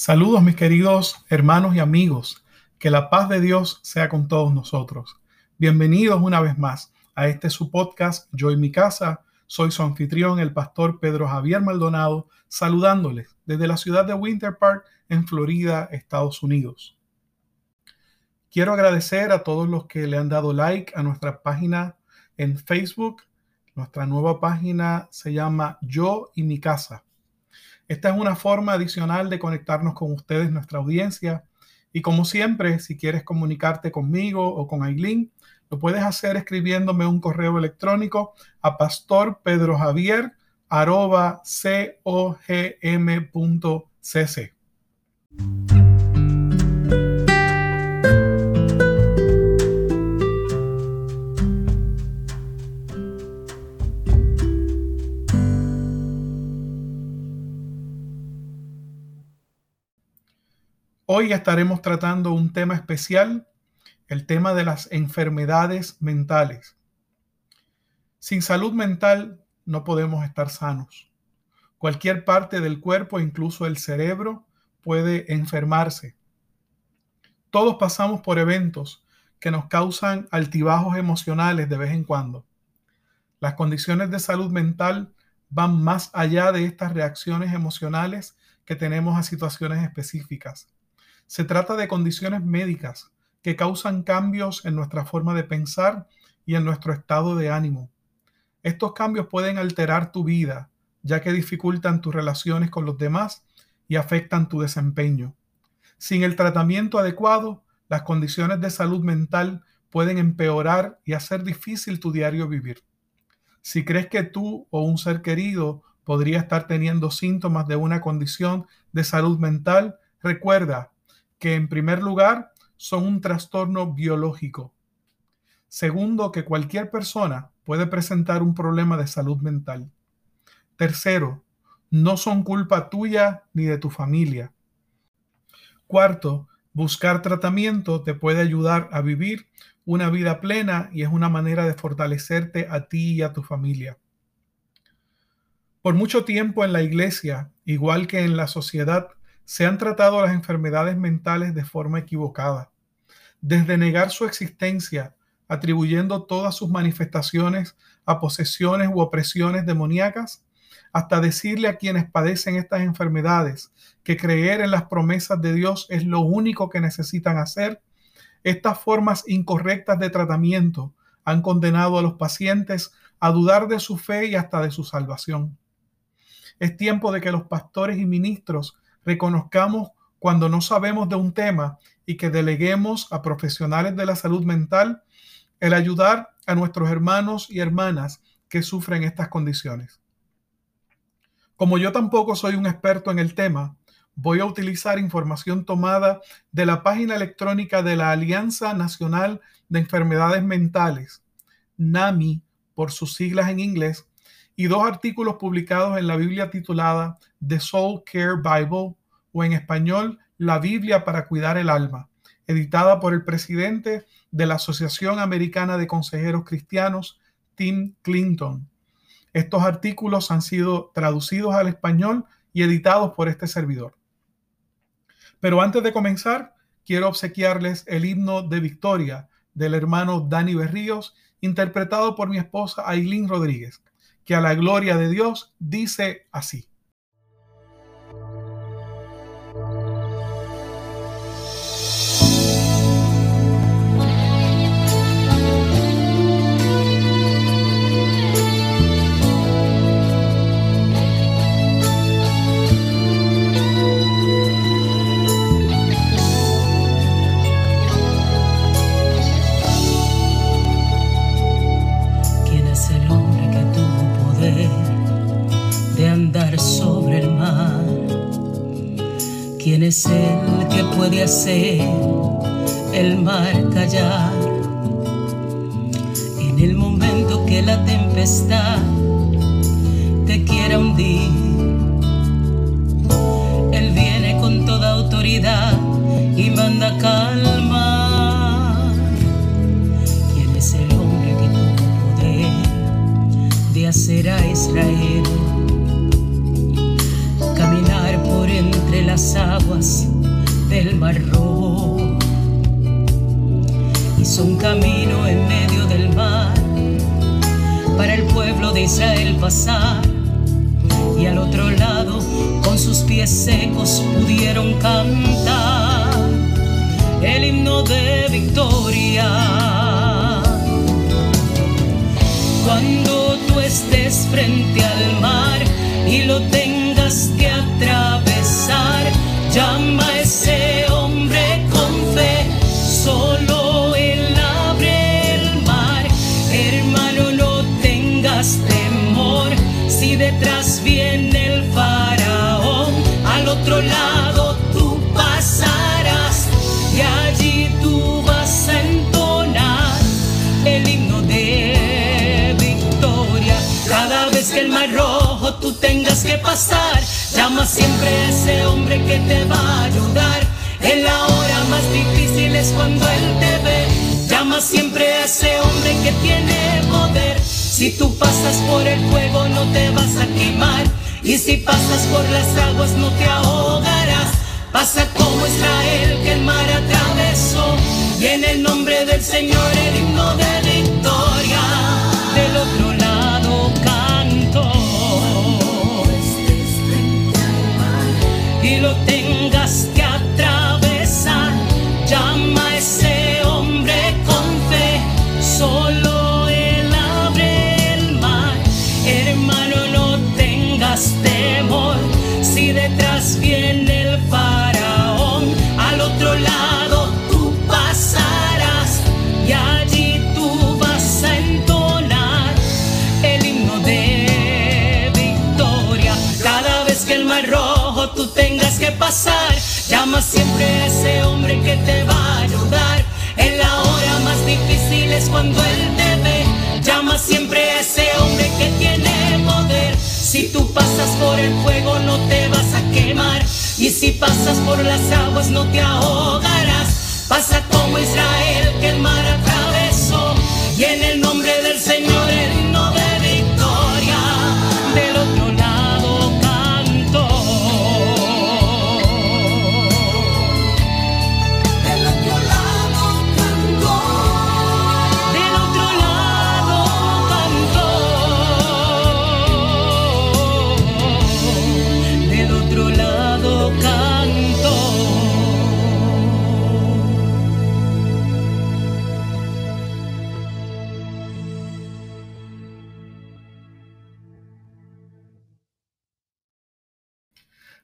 Saludos mis queridos hermanos y amigos, que la paz de Dios sea con todos nosotros. Bienvenidos una vez más a este su podcast Yo y mi casa. Soy su anfitrión, el pastor Pedro Javier Maldonado, saludándoles desde la ciudad de Winter Park en Florida, Estados Unidos. Quiero agradecer a todos los que le han dado like a nuestra página en Facebook. Nuestra nueva página se llama Yo y mi casa. Esta es una forma adicional de conectarnos con ustedes, nuestra audiencia. Y como siempre, si quieres comunicarte conmigo o con Aileen, lo puedes hacer escribiéndome un correo electrónico a pastorpedrojavier.cogm.cc. Hoy estaremos tratando un tema especial, el tema de las enfermedades mentales. Sin salud mental no podemos estar sanos. Cualquier parte del cuerpo, incluso el cerebro, puede enfermarse. Todos pasamos por eventos que nos causan altibajos emocionales de vez en cuando. Las condiciones de salud mental van más allá de estas reacciones emocionales que tenemos a situaciones específicas. Se trata de condiciones médicas que causan cambios en nuestra forma de pensar y en nuestro estado de ánimo. Estos cambios pueden alterar tu vida, ya que dificultan tus relaciones con los demás y afectan tu desempeño. Sin el tratamiento adecuado, las condiciones de salud mental pueden empeorar y hacer difícil tu diario vivir. Si crees que tú o un ser querido podría estar teniendo síntomas de una condición de salud mental, recuerda que en primer lugar son un trastorno biológico. Segundo, que cualquier persona puede presentar un problema de salud mental. Tercero, no son culpa tuya ni de tu familia. Cuarto, buscar tratamiento te puede ayudar a vivir una vida plena y es una manera de fortalecerte a ti y a tu familia. Por mucho tiempo en la iglesia, igual que en la sociedad, se han tratado las enfermedades mentales de forma equivocada, desde negar su existencia, atribuyendo todas sus manifestaciones a posesiones u opresiones demoníacas, hasta decirle a quienes padecen estas enfermedades que creer en las promesas de Dios es lo único que necesitan hacer, estas formas incorrectas de tratamiento han condenado a los pacientes a dudar de su fe y hasta de su salvación. Es tiempo de que los pastores y ministros reconozcamos cuando no sabemos de un tema y que deleguemos a profesionales de la salud mental el ayudar a nuestros hermanos y hermanas que sufren estas condiciones. Como yo tampoco soy un experto en el tema, voy a utilizar información tomada de la página electrónica de la Alianza Nacional de Enfermedades Mentales, NAMI por sus siglas en inglés, y dos artículos publicados en la Biblia titulada The Soul Care Bible o en español La Biblia para Cuidar el Alma, editada por el presidente de la Asociación Americana de Consejeros Cristianos, Tim Clinton. Estos artículos han sido traducidos al español y editados por este servidor. Pero antes de comenzar, quiero obsequiarles el himno de victoria del hermano Dani Berríos, interpretado por mi esposa Aileen Rodríguez que a la gloria de Dios dice así. Es el que puede hacer el mar callar. En el momento que la tempestad te quiera hundir, Él viene con toda autoridad y manda calma. ¿Quién es el hombre que tuvo poder de hacer a Israel las aguas del mar rojo. Hizo un camino en medio del mar para el pueblo de Israel pasar. Y al otro lado, con sus pies secos, pudieron cantar el himno de victoria. Cuando tú estés frente al mar y lo tengas que atravesar, detrás viene el faraón, al otro lado tú pasarás y allí tú vas a entonar el himno de victoria. Cada vez que el mar rojo tú tengas que pasar, llama siempre a ese hombre que te va a ayudar. En la hora más difícil es cuando él te ve. Llama siempre a ese hombre que tiene poder. Si tú pasas por el fuego no te vas a quemar. Y si pasas por las aguas no te ahogarás. Pasa como Israel que el mar atravesó. Y en el nombre del Señor llama siempre a ese hombre que te va a ayudar. En la hora más difícil es cuando él te ve. Llama siempre a ese hombre que tiene poder. Si tú pasas por el fuego no te vas a quemar. Y si pasas por las aguas no te ahogarás. Pasa como Israel que el mar atravesó. Y en el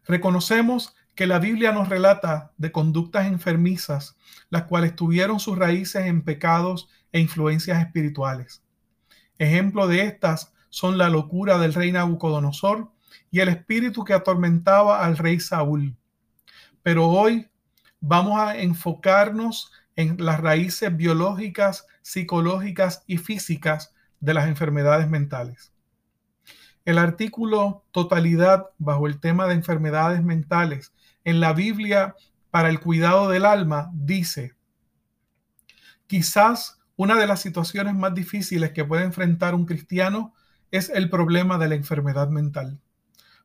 Reconocemos que la Biblia nos relata de conductas enfermizas, las cuales tuvieron sus raíces en pecados e influencias espirituales. Ejemplo de estas son la locura del rey Nabucodonosor y el espíritu que atormentaba al rey Saúl. Pero hoy vamos a enfocarnos en las raíces biológicas, psicológicas y físicas de las enfermedades mentales. El artículo Totalidad bajo el tema de enfermedades mentales en la Biblia para el cuidado del alma dice, quizás una de las situaciones más difíciles que puede enfrentar un cristiano es el problema de la enfermedad mental.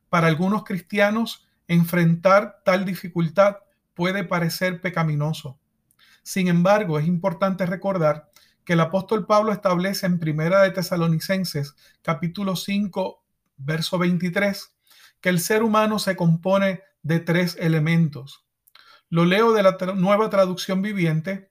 Para algunos cristianos, enfrentar tal dificultad puede parecer pecaminoso. Sin embargo, es importante recordar que el apóstol Pablo establece en Primera de Tesalonicenses, capítulo 5, verso 23, que el ser humano se compone de tres elementos. Lo leo de la nueva traducción viviente.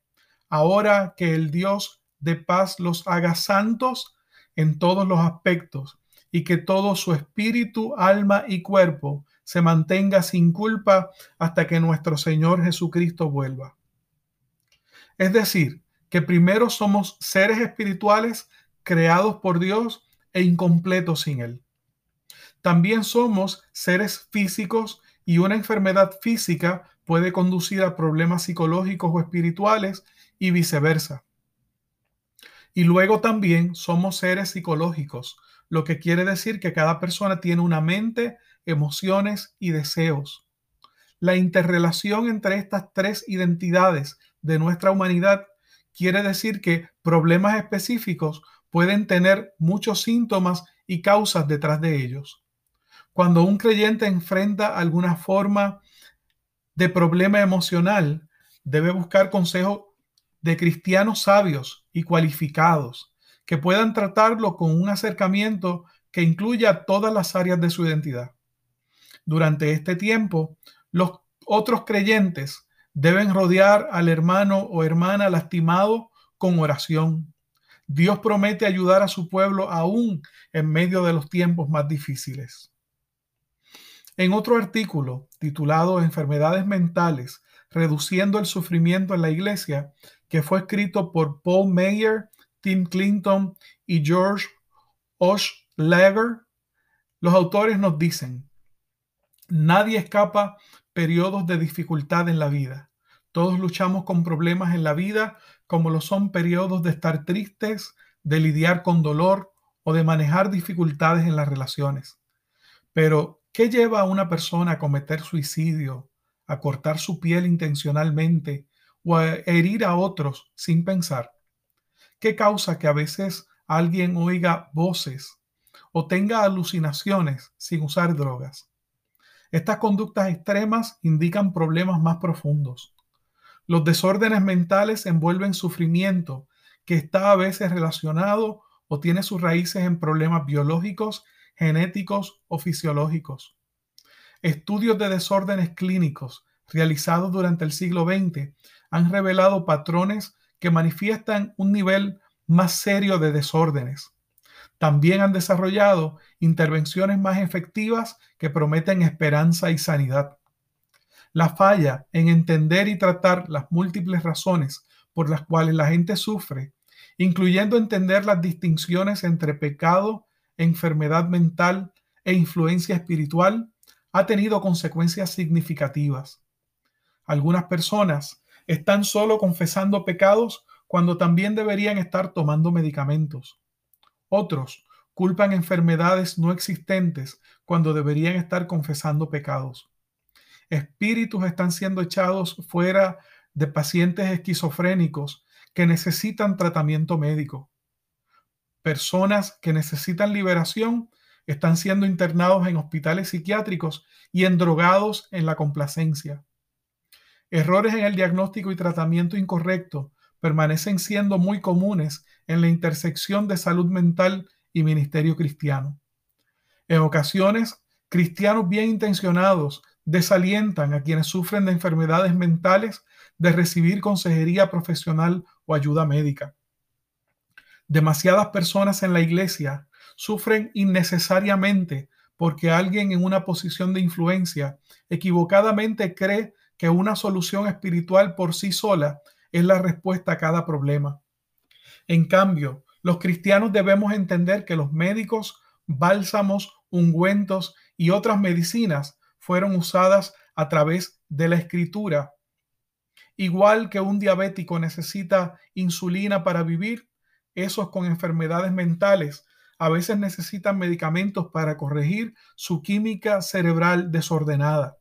Ahora que el Dios de paz los haga santos en todos los aspectos y que todo su espíritu, alma y cuerpo se mantenga sin culpa hasta que nuestro Señor Jesucristo vuelva. Es decir, que primero somos seres espirituales creados por Dios e incompletos sin Él. También somos seres físicos y una enfermedad física puede conducir a problemas psicológicos o espirituales y viceversa. Y luego también somos seres psicológicos, lo que quiere decir que cada persona tiene una mente, emociones y deseos. La interrelación entre estas tres identidades de nuestra humanidad quiere decir que problemas específicos pueden tener muchos síntomas y causas detrás de ellos. Cuando un creyente enfrenta alguna forma de problema emocional debe buscar consejo de cristianos sabios y cualificados que puedan tratarlo con un acercamiento que incluya todas las áreas de su identidad. Durante este tiempo, los otros creyentes deben rodear al hermano o hermana lastimado con oración. Dios promete ayudar a su pueblo aún en medio de los tiempos más difíciles. En otro artículo titulado Enfermedades mentales, reduciendo el sufrimiento en la iglesia, que fue escrito por Paul Mayer, Tim Clinton y George Oshlager, los autores nos dicen, nadie escapa periodos de dificultad en la vida. Todos luchamos con problemas en la vida, como lo son periodos de estar tristes, de lidiar con dolor o de manejar dificultades en las relaciones. Pero, ¿qué lleva a una persona a cometer suicidio, a cortar su piel intencionalmente o a herir a otros sin pensar? ¿Qué causa que a veces alguien oiga voces o tenga alucinaciones sin usar drogas? Estas conductas extremas indican problemas más profundos. Los desórdenes mentales envuelven sufrimiento que está a veces relacionado o tiene sus raíces en problemas biológicos, genéticos o fisiológicos. Estudios de desórdenes clínicos realizados durante el siglo XX han revelado patrones que manifiestan un nivel más serio de desórdenes. También han desarrollado intervenciones más efectivas que prometen esperanza y sanidad. La falla en entender y tratar las múltiples razones por las cuales la gente sufre, incluyendo entender las distinciones entre pecado, enfermedad mental e influencia espiritual, ha tenido consecuencias significativas. Algunas personas están solo confesando pecados cuando también deberían estar tomando medicamentos. Otros culpan enfermedades no existentes cuando deberían estar confesando pecados espíritus están siendo echados fuera de pacientes esquizofrénicos que necesitan tratamiento médico. Personas que necesitan liberación están siendo internados en hospitales psiquiátricos y endrogados en la complacencia. Errores en el diagnóstico y tratamiento incorrecto permanecen siendo muy comunes en la intersección de salud mental y ministerio cristiano. En ocasiones, cristianos bien intencionados desalientan a quienes sufren de enfermedades mentales de recibir consejería profesional o ayuda médica. Demasiadas personas en la iglesia sufren innecesariamente porque alguien en una posición de influencia equivocadamente cree que una solución espiritual por sí sola es la respuesta a cada problema. En cambio, los cristianos debemos entender que los médicos, bálsamos, ungüentos y otras medicinas fueron usadas a través de la escritura. Igual que un diabético necesita insulina para vivir, esos con enfermedades mentales a veces necesitan medicamentos para corregir su química cerebral desordenada.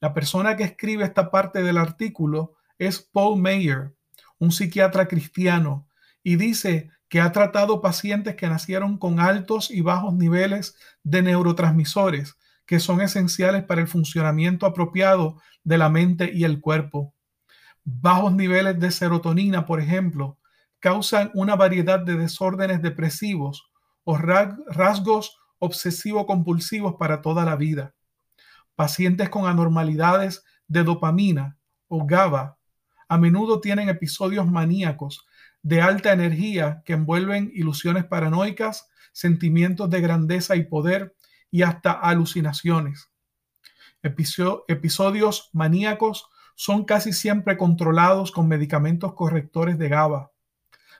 La persona que escribe esta parte del artículo es Paul Mayer, un psiquiatra cristiano, y dice que ha tratado pacientes que nacieron con altos y bajos niveles de neurotransmisores que son esenciales para el funcionamiento apropiado de la mente y el cuerpo. Bajos niveles de serotonina, por ejemplo, causan una variedad de desórdenes depresivos o rasgos obsesivo-compulsivos para toda la vida. Pacientes con anormalidades de dopamina o GABA a menudo tienen episodios maníacos de alta energía que envuelven ilusiones paranoicas, sentimientos de grandeza y poder y hasta alucinaciones. episodios maníacos son casi siempre controlados con medicamentos correctores de GABA.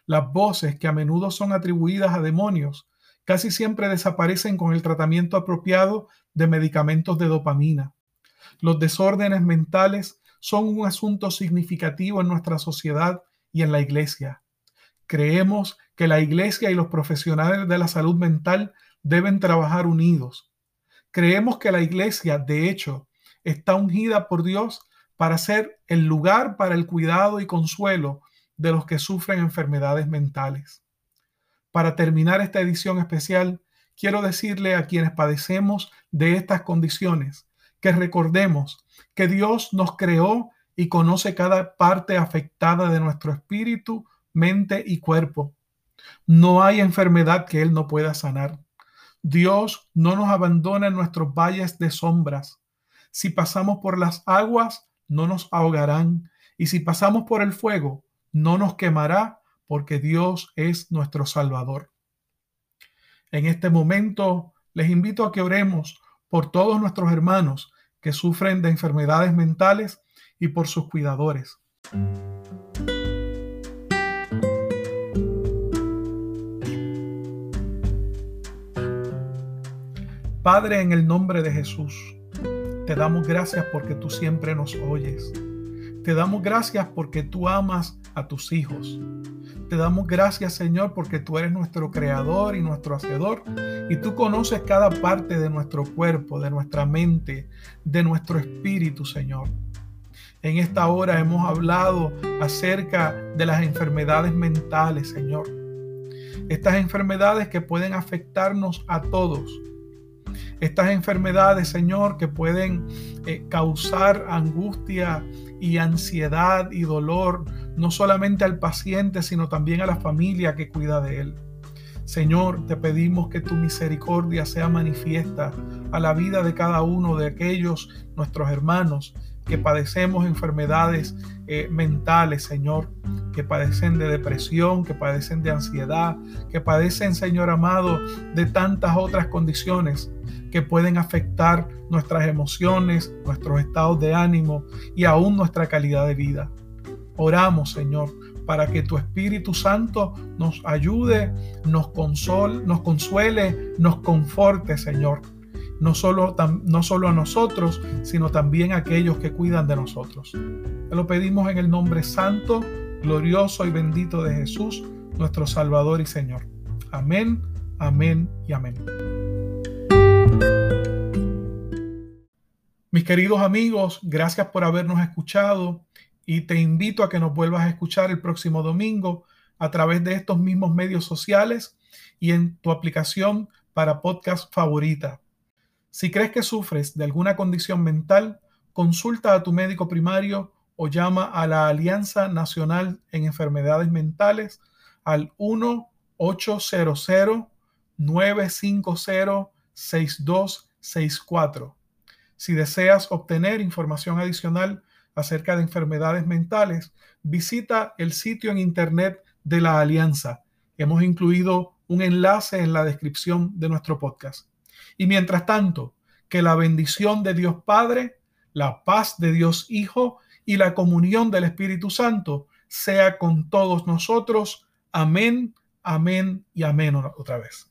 Las voces que a menudo son atribuidas a demonios casi siempre desaparecen con el tratamiento apropiado de medicamentos de dopamina. Los desórdenes mentales son un asunto significativo en nuestra sociedad y en la iglesia. Creemos que la iglesia y los profesionales de la salud mental deben trabajar unidos. Creemos que la iglesia, de hecho, está ungida por Dios para ser el lugar para el cuidado y consuelo de los que sufren enfermedades mentales. Para terminar esta edición especial, quiero decirle a quienes padecemos de estas condiciones que recordemos que Dios nos creó y conoce cada parte afectada de nuestro espíritu, mente y cuerpo. No hay enfermedad que Él no pueda sanar. Dios no nos abandona en nuestros valles de sombras. Si pasamos por las aguas, no nos ahogarán. Y si pasamos por el fuego, no nos quemará, porque Dios es nuestro Salvador. En este momento les invito a que oremos por todos nuestros hermanos que sufren de enfermedades mentales y por sus cuidadores. Padre, en el nombre de Jesús, te damos gracias porque tú siempre nos oyes. Te damos gracias porque tú amas a tus hijos. Te damos gracias, Señor, porque tú eres nuestro creador y nuestro hacedor. Y tú conoces cada parte de nuestro cuerpo, de nuestra mente, de nuestro espíritu, Señor. En esta hora hemos hablado acerca de las enfermedades mentales, Señor. Estas enfermedades que pueden afectarnos a todos. Estas enfermedades, Señor, que pueden eh, causar angustia y ansiedad y dolor no solamente al paciente, sino también a la familia que cuida de él. Señor, te pedimos que tu misericordia sea manifiesta a la vida de cada uno de aquellos nuestros hermanos que padecemos enfermedades eh, mentales, Señor, que padecen de depresión, que padecen de ansiedad, que padecen, Señor amado, de tantas otras condiciones que pueden afectar nuestras emociones, nuestros estados de ánimo y aún nuestra calidad de vida. Oramos, Señor, para que tu Espíritu Santo nos ayude, nos console, nos consuele, nos conforte, Señor. No solo, no solo a nosotros, sino también a aquellos que cuidan de nosotros. Te lo pedimos en el nombre santo, glorioso y bendito de Jesús, nuestro Salvador y Señor. Amén, amén y amén. Mis queridos amigos, gracias por habernos escuchado y te invito a que nos vuelvas a escuchar el próximo domingo a través de estos mismos medios sociales y en tu aplicación para podcast favorita. Si crees que sufres de alguna condición mental, consulta a tu médico primario o llama a la Alianza Nacional en Enfermedades Mentales al 1-800-950-6264. Si deseas obtener información adicional acerca de enfermedades mentales, visita el sitio en internet de la Alianza. Hemos incluido un enlace en la descripción de nuestro podcast. Y mientras tanto, que la bendición de Dios Padre, la paz de Dios Hijo y la comunión del Espíritu Santo sea con todos nosotros. Amén, amén y amén otra vez.